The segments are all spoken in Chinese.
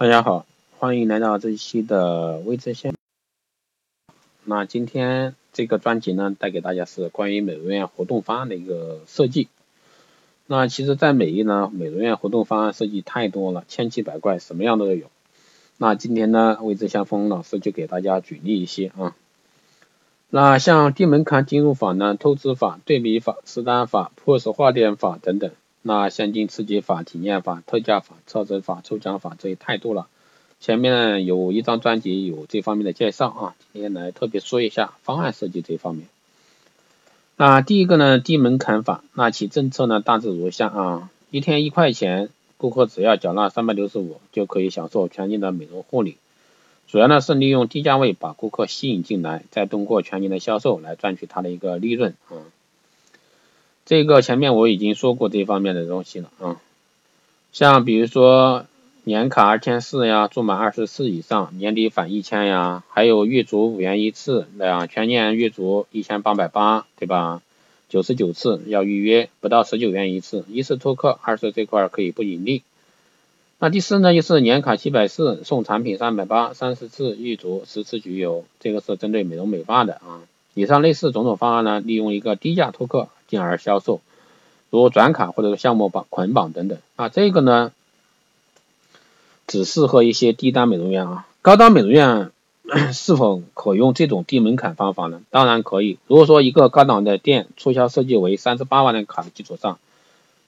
大家好，欢迎来到这一期的微知先。那今天这个专辑呢，带给大家是关于美容院活动方案的一个设计。那其实，在美业呢，美容院活动方案设计太多了，千奇百怪，什么样都有。那今天呢，微知先锋老师就给大家举例一些啊。那像低门槛进入法呢，透支法、对比法、实单法、破石化点法等等。那现金刺激法、体验法、特价法、超值法、抽奖法，这也太多了。前面有一张专辑有这方面的介绍啊，今天来特别说一下方案设计这方面。那第一个呢，低门槛法，那其政策呢大致如下啊，一天一块钱，顾客只要缴纳三百六十五，就可以享受全年的美容护理。主要呢是利用低价位把顾客吸引进来，再通过全年的销售来赚取它的一个利润啊。这个前面我已经说过这方面的东西了啊，像比如说年卡二千四呀，住满二十次以上，年底返一千呀，还有月租五元一次，两全年月租一千八百八，对吧？九十九次要预约，不到十九元一次，一次托客，二次这块可以不盈利。那第四呢，就是年卡七百四，送产品三百八，三十次预足，十次焗油，这个是针对美容美发的啊。以上类似种种方案呢，利用一个低价托客。进而销售，如转卡或者是项目绑捆绑等等啊，这个呢只适合一些低端美容院啊，高端美容院 是否可用这种低门槛方法呢？当然可以。如果说一个高档的店促销设计为三十八万的卡的基础上，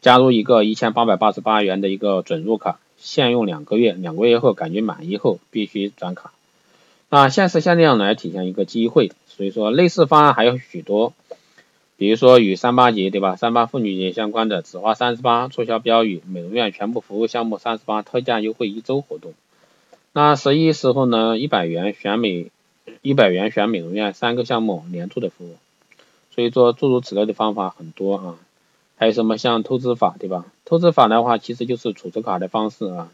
加入一个一千八百八十八元的一个准入卡，限用两个月，两个月后感觉满意后必须转卡，那限时限量来体现一个机会。所以说类似方案还有许多。比如说与三八节对吧？三八妇女节相关的，只花三十八促销标语，美容院全部服务项目三十八特价优惠一周活动。那十一时候呢，一百元选美，一百元选美容院三个项目连住的服务。所以说诸如此类的方法很多啊。还有什么像透支法对吧？透支法的话其实就是储值卡的方式啊。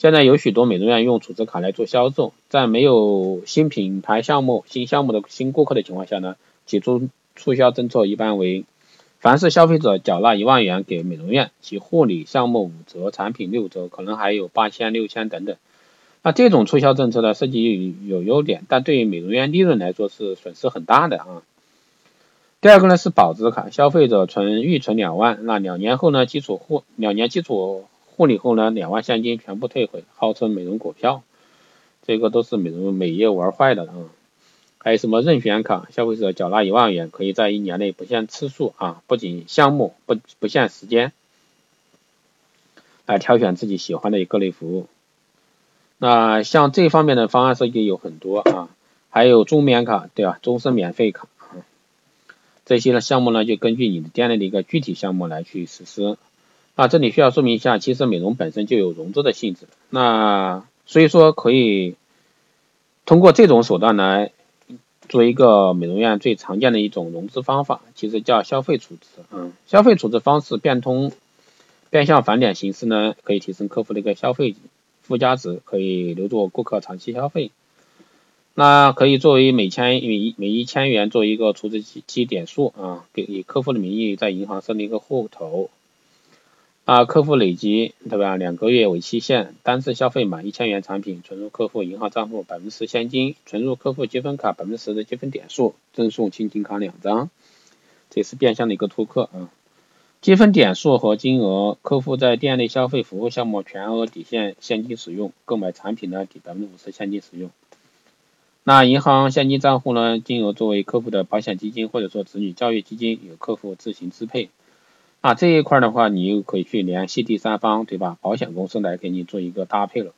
现在有许多美容院用储值卡来做销售，在没有新品牌项目、新项目的新顾客的情况下呢，起初。促销政策一般为，凡是消费者缴纳一万元给美容院，其护理项目五折，产品六折，可能还有八千、六千等等。那这种促销政策呢设计有优点，但对于美容院利润来说是损失很大的啊。第二个呢是保值卡，消费者存预存两万，那两年后呢基础护两年基础护理后呢两万现金全部退回，号称美容股票，这个都是美容美业玩坏的啊。还有什么任选卡？消费者缴纳一万元，可以在一年内不限次数啊，不仅项目不不限时间，来挑选自己喜欢的各类服务。那像这方面的方案设计有很多啊，还有终免卡，对吧？终身免费卡，这些呢项目呢就根据你的店内的一个具体项目来去实施。那这里需要说明一下，其实美容本身就有融资的性质，那所以说可以通过这种手段来。做一个美容院最常见的一种融资方法，其实叫消费储值。嗯，消费储值方式变通、变相返点形式呢，可以提升客户的一个消费附加值，可以留住顾客长期消费。那可以作为每千每一每一千元做一个储值期点数啊，给以客户的名义在银行设立一个户头。啊，客户累积对吧？两个月为期限，单次消费满一千元产品，存入客户银行账户百分之十现金，存入客户积分卡百分之十的积分点数，赠送亲情卡两张，这是变相的一个托客啊。积分点数和金额，客户在店内消费服务项目全额抵现现金使用，购买产品呢抵百分之五十现金使用。那银行现金账户呢，金额作为客户的保险基金或者说子女教育基金，由客户自行支配。啊，这一块的话，你又可以去联系第三方，对吧？保险公司来给你做一个搭配了。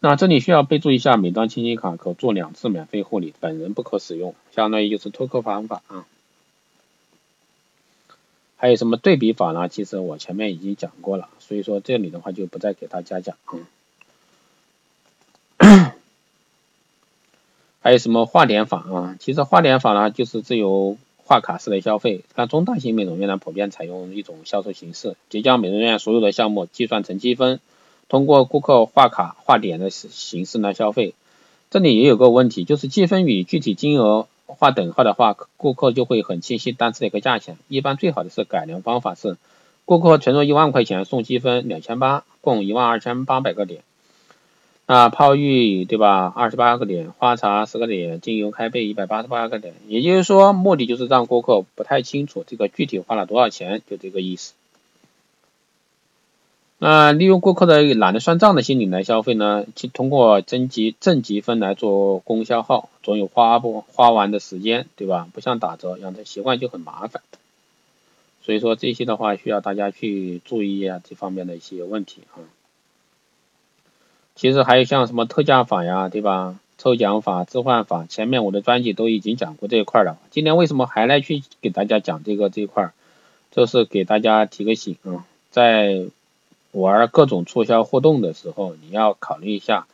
那这里需要备注一下，每张亲情卡可做两次免费护理，本人不可使用，相当于就是托客方法啊。还有什么对比法呢？其实我前面已经讲过了，所以说这里的话就不再给大家讲。还有什么化点法啊？其实化点法呢，就是自由。划卡式的消费，那中大型美容院呢，普遍采用一种销售形式，即将美容院所有的项目计算成积分，通过顾客划卡划点的形式呢消费。这里也有个问题，就是积分与具体金额画等号的话，顾客就会很清晰单次的一个价钱。一般最好的是改良方法是，顾客存入一万块钱送积分两千八，共一万二千八百个点。啊，泡浴对吧？二十八个点，花茶十个点，精油开背一百八十八个点。也就是说，目的就是让顾客不太清楚这个具体花了多少钱，就这个意思。那利用顾客的懒得算账的心理来消费呢？去通过增积正积分来做功消耗，总有花不花完的时间，对吧？不像打折，养成习惯就很麻烦。所以说这些的话，需要大家去注意啊，这方面的一些问题啊。其实还有像什么特价法呀，对吧？抽奖法、置换法，前面我的专辑都已经讲过这一块了。今天为什么还来去给大家讲这个这一块？就是给大家提个醒啊，在玩各种促销活动的时候，你要考虑一下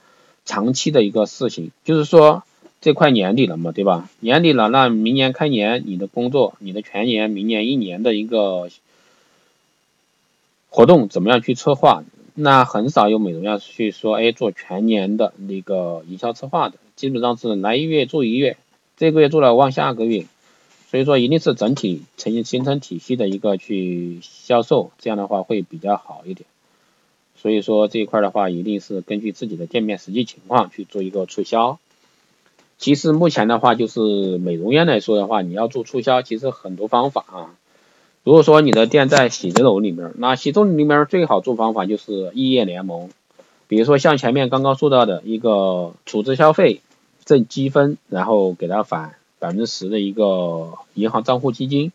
长期的一个事情。就是说，这快年底了嘛，对吧？年底了，那明年开年你的工作、你的全年、明年一年的一个活动怎么样去策划？那很少有美容院去说，哎，做全年的那个营销策划的，基本上是来一月做一月，这个月做了往下个月，所以说一定是整体成形成体系的一个去销售，这样的话会比较好一点。所以说这一块的话，一定是根据自己的店面实际情况去做一个促销。其实目前的话，就是美容院来说的话，你要做促销，其实很多方法啊。如果说你的店在写字楼里面，那写字楼里面最好做方法就是异业联盟，比如说像前面刚刚说到的一个储值消费挣积分，然后给他返百分之十的一个银行账户基金，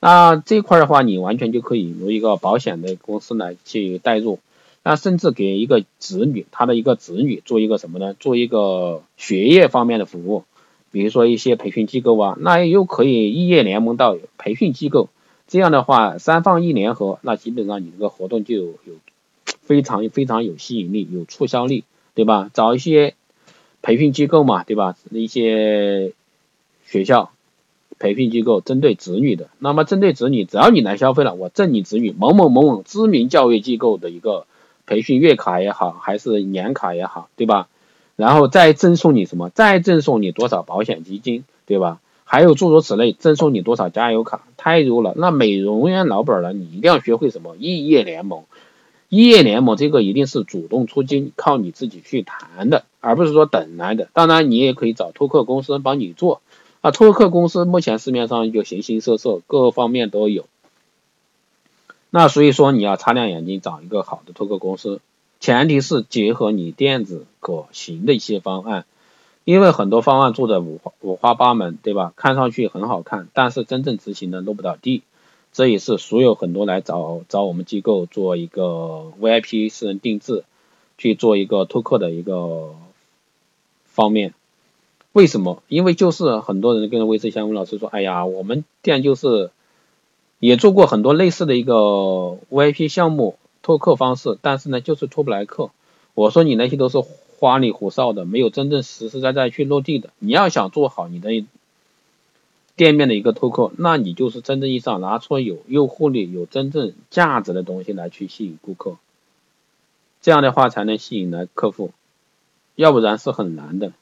那这块的话你完全就可以由一个保险的公司来去代入，那甚至给一个子女他的一个子女做一个什么呢？做一个学业方面的服务，比如说一些培训机构啊，那又可以异业联盟到培训机构。这样的话，三方一联合，那基本上你这个活动就有非常非常有吸引力，有促销力，对吧？找一些培训机构嘛，对吧？一些学校培训机构针对子女的，那么针对子女，只要你来消费了，我赠你子女某某某某知名教育机构的一个培训月卡也好，还是年卡也好，对吧？然后再赠送你什么？再赠送你多少保险基金，对吧？还有诸如此类，赠送你多少加油卡，太多了。那美容院老板呢？你一定要学会什么异业联盟。异业联盟这个一定是主动出击，靠你自己去谈的，而不是说等来的。当然，你也可以找托客公司帮你做。啊，托客公司目前市面上就形形色色，各方面都有。那所以说，你要擦亮眼睛找一个好的托客公司，前提是结合你店子可行的一些方案。因为很多方案做的五花五花八门，对吧？看上去很好看，但是真正执行的落不到地。这也是所有很多来找找我们机构做一个 VIP 私人定制，去做一个托客的一个方面。为什么？因为就是很多人跟魏志祥文老师说，哎呀，我们店就是也做过很多类似的一个 VIP 项目托客方式，但是呢，就是托不来客。我说你那些都是。花里胡哨的，没有真正实实在在去落地的。你要想做好你的店面的一个拓客，那你就是真正意义上拿出有诱惑力、有真正价值的东西来去吸引顾客，这样的话才能吸引来客户，要不然是很难的。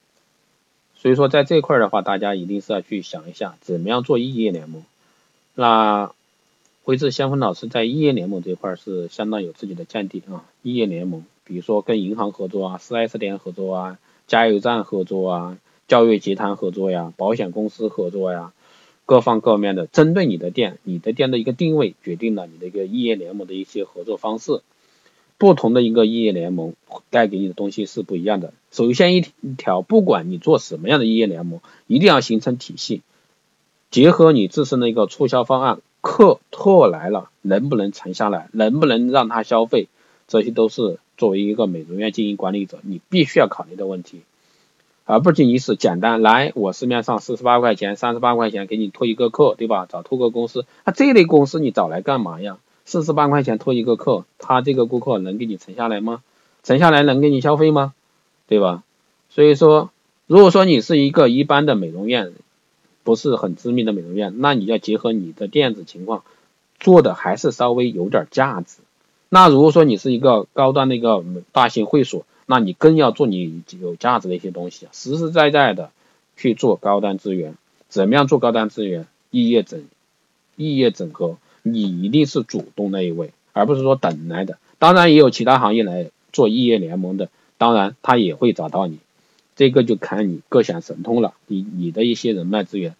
所以说在这块的话，大家一定是要去想一下，怎么样做异业联盟。那辉智先锋老师在异业联盟这块是相当有自己的见地啊，异业联盟。比如说跟银行合作啊，四 S 店合作啊，加油站合作啊，教育集团合作呀，保险公司合作呀，各方各面的针对你的店，你的店的一个定位决定了你的一个异业联盟的一些合作方式。不同的一个异业联盟带给你的东西是不一样的。首先一条，不管你做什么样的异业联盟，一定要形成体系，结合你自身的一个促销方案，客拓来了能不能沉下来，能不能让他消费，这些都是。作为一个美容院经营管理者，你必须要考虑的问题，而不仅仅是简单来，我市面上四十八块钱、三十八块钱给你托一个客，对吧？找托个公司，那这类公司你找来干嘛呀？四十八块钱托一个客，他这个顾客能给你沉下来吗？沉下来能给你消费吗？对吧？所以说，如果说你是一个一般的美容院，不是很知名的美容院，那你要结合你的店子情况，做的还是稍微有点价值。那如果说你是一个高端的一个大型会所，那你更要做你有价值的一些东西，实实在在的去做高端资源。怎么样做高端资源？异业整，异业整合，你一定是主动那一位，而不是说等来的。当然也有其他行业来做异业联盟的，当然他也会找到你，这个就看你各显神通了，你你的一些人脉资源，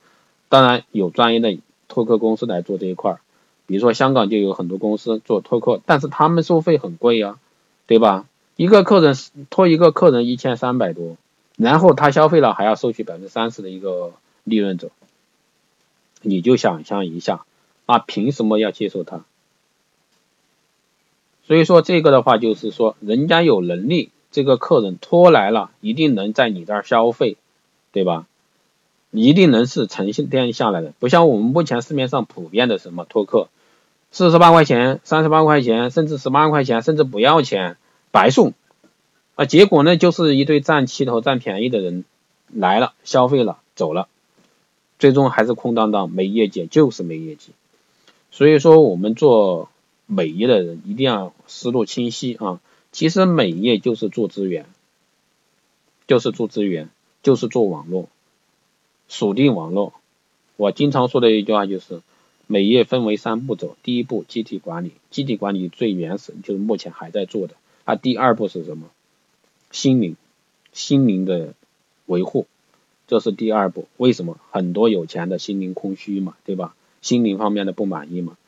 当然有专业的托客公司来做这一块儿，比如说香港就有很多公司做托客，但是他们收费很贵呀，对吧？一个客人托一个客人一千三百多，然后他消费了还要收取百分之三十的一个利润走，你就想象一下，那凭什么要接受他？所以说这个的话就是说，人家有能力，这个客人托来了，一定能在你这儿消费，对吧？一定能是诚信店下来的，不像我们目前市面上普遍的什么托客，四十八块钱、三十八块钱，甚至十八块钱，甚至不要钱。白送啊！结果呢，就是一堆占气头、占便宜的人来了，消费了，走了，最终还是空荡荡，没业绩，就是没业绩。所以说，我们做美业的人一定要思路清晰啊！其实美业就是做资源，就是做资源，就是做网络，锁定网络。我经常说的一句话就是，美业分为三步走，第一步集体管理，集体管理最原始，就是目前还在做的。啊第二步是什么？心灵，心灵的维护，这是第二步。为什么？很多有钱的心灵空虚嘛，对吧？心灵方面的不满意嘛。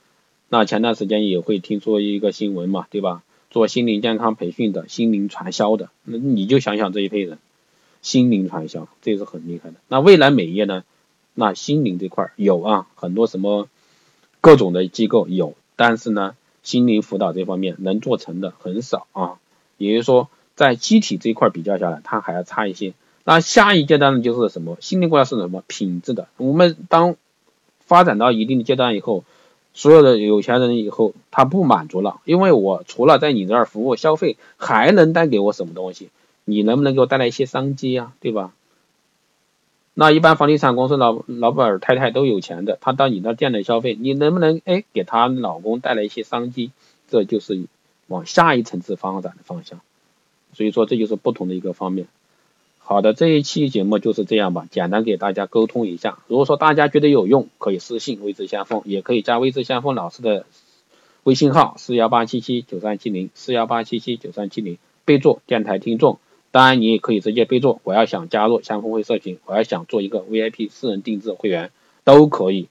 那前段时间也会听说一个新闻嘛，对吧？做心灵健康培训的、心灵传销的，那你就想想这一批人，心灵传销，这是很厉害的。那未来美业呢？那心灵这块有啊，很多什么各种的机构有，但是呢？心灵辅导这方面能做成的很少啊，也就是说，在机体这一块比较下来，它还要差一些。那下一阶段呢，就是什么？心灵辅导是什么？品质的。我们当发展到一定的阶段以后，所有的有钱人以后他不满足了，因为我除了在你这儿服务消费，还能带给我什么东西？你能不能给我带来一些商机呀？对吧？那一般房地产公司老老板太太都有钱的，他到你那店里消费，你能不能哎给他老公带来一些商机？这就是往下一层次发展的方向。所以说这就是不同的一个方面。好的，这一期节目就是这样吧，简单给大家沟通一下。如果说大家觉得有用，可以私信微知先锋，也可以加微知先锋老师的微信号四幺八七七九三七零四幺八七七九三七零，备注电台听众。当然，你也可以直接备注，我要想加入相锋会社群，我要想做一个 VIP 私人定制会员，都可以。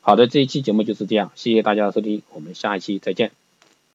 好的，这一期节目就是这样，谢谢大家的收听，我们下一期再见。